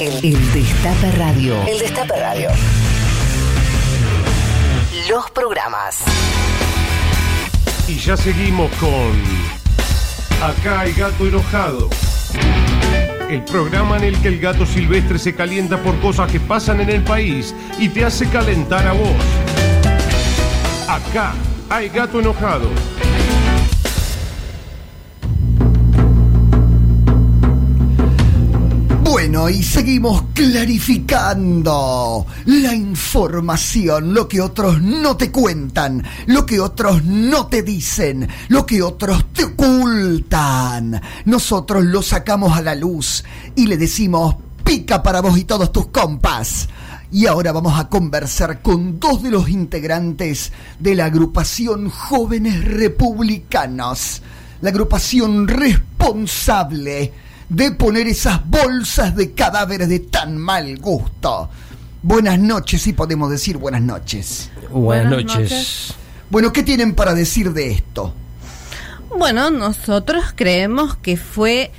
El, Destape Radio. El Destape Radio. Los programas. Y ya seguimos con Acá hay gato enojado. El programa en el que el gato silvestre se calienta por cosas que pasan en el país y te hace calentar a vos. Acá hay gato enojado. Y seguimos clarificando la información, lo que otros no te cuentan, lo que otros no te dicen, lo que otros te ocultan. Nosotros lo sacamos a la luz y le decimos, pica para vos y todos tus compas. Y ahora vamos a conversar con dos de los integrantes de la agrupación Jóvenes Republicanos, la agrupación responsable de poner esas bolsas de cadáveres de tan mal gusto. Buenas noches, si podemos decir buenas noches. Buenas, noches. Bueno, ¿qué tienen para decir de esto? Bueno, nosotros creemos que fue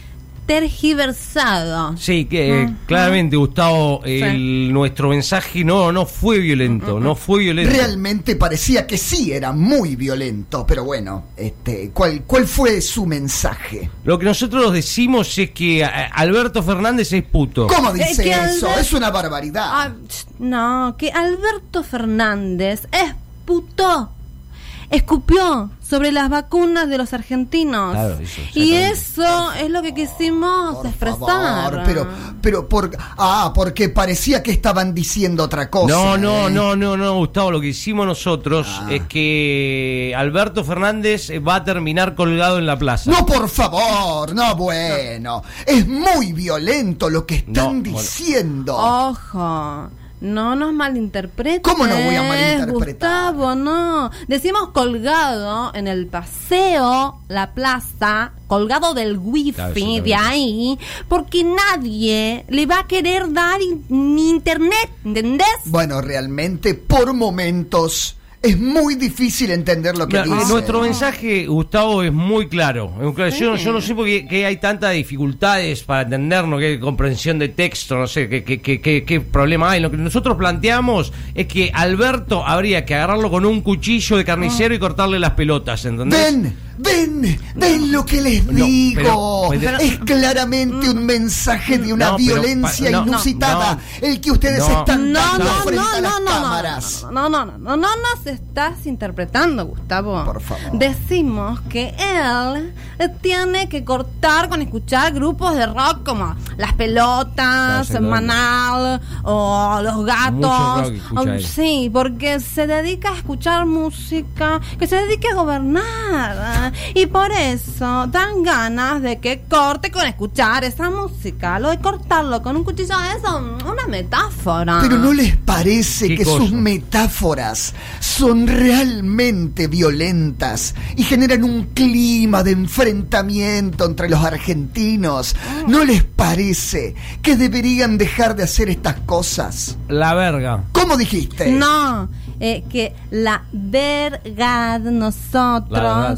tergiversado. Sí, que claramente, Gustavo, el, nuestro mensaje no, no fue violento, no fue violento. Realmente parecía que sí era muy violento, pero bueno, este, ¿cuál, cuál fue su mensaje? Lo que nosotros decimos es que eh, Alberto Fernández es puto. ¿Cómo dice eso? Es una barbaridad. Ah, no, que Alberto Fernández es puto escupió sobre las vacunas de los argentinos. y eso es lo que quisimos expresar. pero, pero por, ah, porque parecía que estaban diciendo otra cosa. No, no, ¿eh? no, no, no, Gustavo. Lo que hicimos nosotros ah. es que Alberto Fernández va a terminar colgado en la plaza. No, por favor, no, bueno. Es muy violento lo que están diciendo. Ojo. No nos malinterpretes. ¿Cómo no voy a malinterpretar? Gustavo, no. Decimos colgado en el paseo, la plaza, colgado del wifi de ahí, porque nadie le va a querer dar ni internet, ¿entendés? Bueno, realmente por momentos es muy difícil entender lo que dice. Nuestro mensaje, Gustavo, es muy claro. Yo, yo no sé por qué hay tantas dificultades para entendernos, qué comprensión de texto, no sé qué, qué, qué, qué, problema hay. Lo que nosotros planteamos es que Alberto habría que agarrarlo con un cuchillo de carnicero y cortarle las pelotas, ¿entendés? Ven, ven, ven lo que les digo. es claramente un mensaje de una violencia inusitada el que ustedes están dando frente a las cámaras. No, no, no, no, no, no, se estás interpretando, Gustavo. Por favor. Decimos que él tiene que cortar con escuchar grupos de rock como Las Pelotas, Manal o Los Gatos. sí, porque se dedica a escuchar música, que se dedica a gobernar. Y por eso dan ganas de que corte con escuchar esa música. Lo de cortarlo con un cuchillo es una metáfora. Pero ¿no les parece que sus metáforas son realmente violentas y generan un clima de enfrentamiento entre los argentinos. ¿No les parece que deberían dejar de hacer estas cosas? La verga. ¿Cómo dijiste? No, eh, que la verga de nosotros la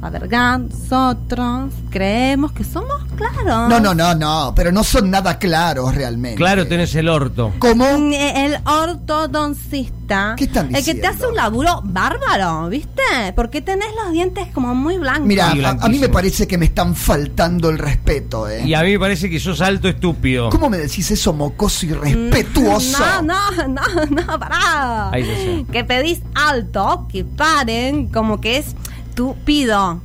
verdad, nosotros creemos que somos claros. No, no, no, no, pero no son nada claros realmente. Claro, tenés el orto. ¿Cómo? El ortodoncista. ¿Qué están diciendo? El que te hace un laburo bárbaro, ¿viste? Porque tenés los dientes como muy blancos. Mira, a, mí me parece que me están faltando el respeto, ¿eh? Y a mí me parece que sos alto estúpido. ¿Cómo me decís eso, mocoso y respetuoso? No, no, no, no, pará. Que pedís alto, que paren, como que es tú pido.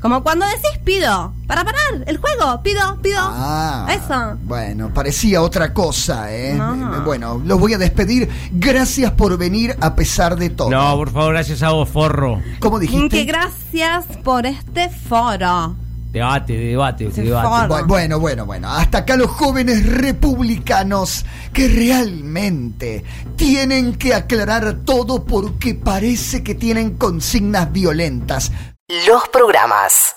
Como cuando decís pido, para parar el juego, pido, pido. Ah, Eso. Bueno, parecía otra cosa, ¿eh? Bueno, los voy a despedir. Gracias por venir a pesar de todo. No, por favor, gracias a vos, forro. ¿Cómo dijiste? Que gracias por este foro. Debate, debate, debate. Bueno, bueno, bueno. Hasta acá los jóvenes republicanos que realmente tienen que aclarar todo porque parece que tienen consignas violentas. Los programas.